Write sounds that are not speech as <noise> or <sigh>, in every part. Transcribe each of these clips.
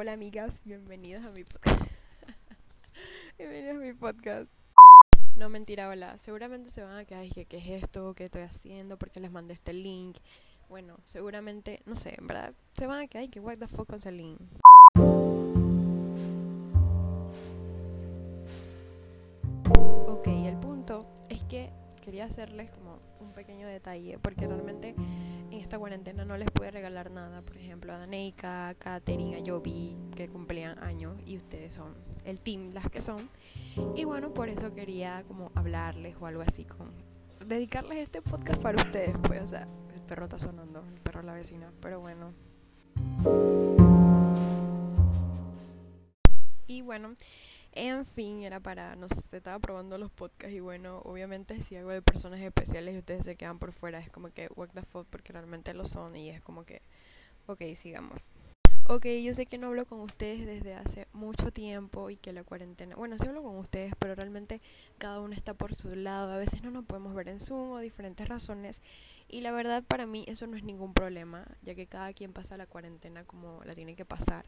Hola amigas, bienvenidas a mi podcast. <laughs> bienvenidas a mi podcast. No, mentira, hola. Seguramente se van a quedar que qué es esto, qué estoy haciendo, porque les mandé este link. Bueno, seguramente, no sé, en verdad, se van a quedar que what the fuck con ese link. Quería hacerles como un pequeño detalle, porque realmente en esta cuarentena no les pude regalar nada. Por ejemplo, a Daneika, a Katherine, a Jovi, que cumplían años y ustedes son el team las que son. Y bueno, por eso quería como hablarles o algo así, con dedicarles este podcast para ustedes. Pues, o sea, el perro está sonando, el perro la vecina, pero bueno. Y bueno, en fin, era para, no sé, estaba probando los podcasts y bueno, obviamente si algo de personas especiales y ustedes se quedan por fuera, es como que what the fuck porque realmente lo son y es como que, ok, sigamos. Ok, yo sé que no hablo con ustedes desde hace mucho tiempo y que la cuarentena, bueno, sí hablo con ustedes, pero realmente cada uno está por su lado, a veces no nos podemos ver en Zoom o diferentes razones y la verdad para mí eso no es ningún problema, ya que cada quien pasa la cuarentena como la tiene que pasar,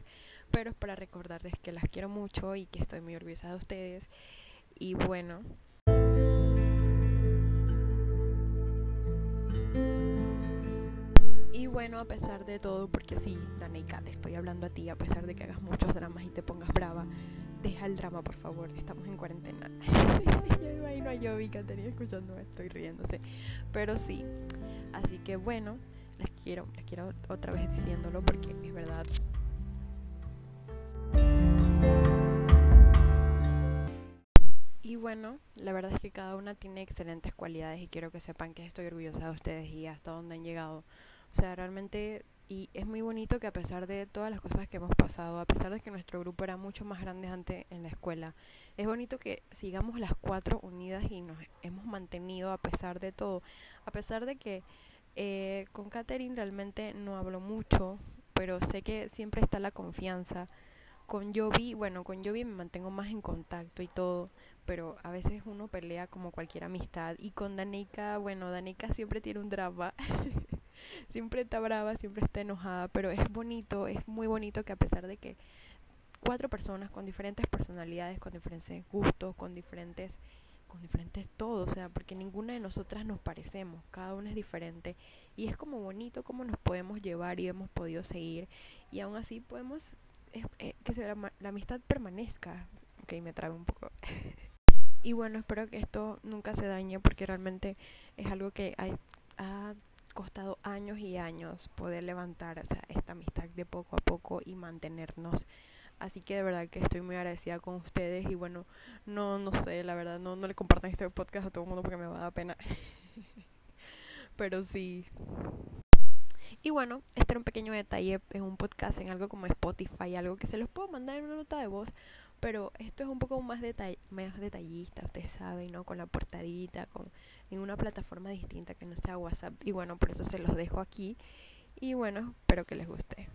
pero es para recordarles que las quiero mucho y que estoy muy orgullosa de ustedes y bueno. Bueno, a pesar de todo, porque sí, Daneika, te estoy hablando a ti, a pesar de que hagas muchos dramas y te pongas brava, deja el drama, por favor, estamos en cuarentena. <laughs> Yo imagino a Yobi escuchando esto y riéndose. Pero sí, así que bueno, les quiero, les quiero otra vez diciéndolo porque es verdad. Y bueno, la verdad es que cada una tiene excelentes cualidades y quiero que sepan que estoy orgullosa de ustedes y hasta dónde han llegado. O sea, realmente, y es muy bonito que a pesar de todas las cosas que hemos pasado, a pesar de que nuestro grupo era mucho más grande antes en la escuela, es bonito que sigamos las cuatro unidas y nos hemos mantenido a pesar de todo. A pesar de que eh, con Katherine realmente no hablo mucho, pero sé que siempre está la confianza. Con Jovi, bueno, con Jovi me mantengo más en contacto y todo, pero a veces uno pelea como cualquier amistad. Y con Danica, bueno, Danica siempre tiene un drama. <laughs> siempre está brava, siempre está enojada, pero es bonito, es muy bonito que a pesar de que cuatro personas con diferentes personalidades, con diferentes gustos, con diferentes con diferentes todo, o sea, porque ninguna de nosotras nos parecemos, cada una es diferente y es como bonito cómo nos podemos llevar y hemos podido seguir y aún así podemos eh, que se, la, amistad permanezca. Ok, me trae un poco. <laughs> y bueno, espero que esto nunca se dañe porque realmente es algo que hay, ha costado años y años poder levantar o sea, esta amistad de poco a poco y mantenernos Así que de verdad que estoy muy agradecida con ustedes y bueno, no no sé, la verdad no, no le compartan este podcast a todo el mundo porque me va a dar pena. <laughs> Pero sí. Y bueno, este era un pequeño detalle en un podcast, en algo como Spotify, algo que se los puedo mandar en una nota de voz, pero esto es un poco más, detall más detallista, ustedes saben, ¿no? Con la portadita, con en una plataforma distinta que no sea WhatsApp. Y bueno, por eso se los dejo aquí. Y bueno, espero que les guste.